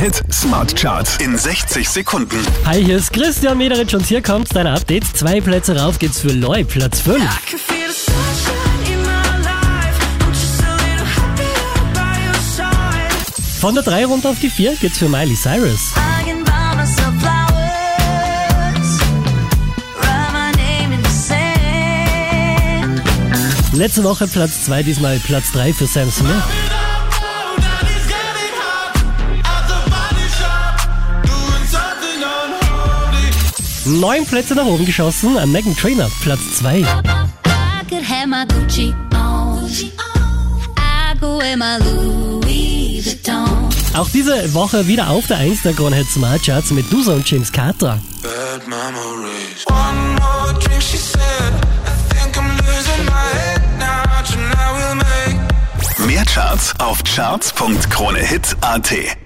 Hit Smart Charts in 60 Sekunden. Hi, hier ist Christian Mederitsch und hier kommt dein Update. Zwei Plätze rauf geht's für Loy, Platz 5. I can feel the sunshine in my life. I'm just a little happier by your side. Von der 3 runter auf die 4 geht's für Miley Cyrus. Letzte Woche Platz 2, diesmal Platz 3 für Sam Smith. Neun Plätze nach oben geschossen, an Megan Trainer, Platz 2. I could have my Gucci on. I go wear my Louis Vuitton. Auch diese Woche wieder auf der 1 der Krone Hit Smart Charts mit Dusa und James Carter. Mehr Charts auf charts.kronehit.at.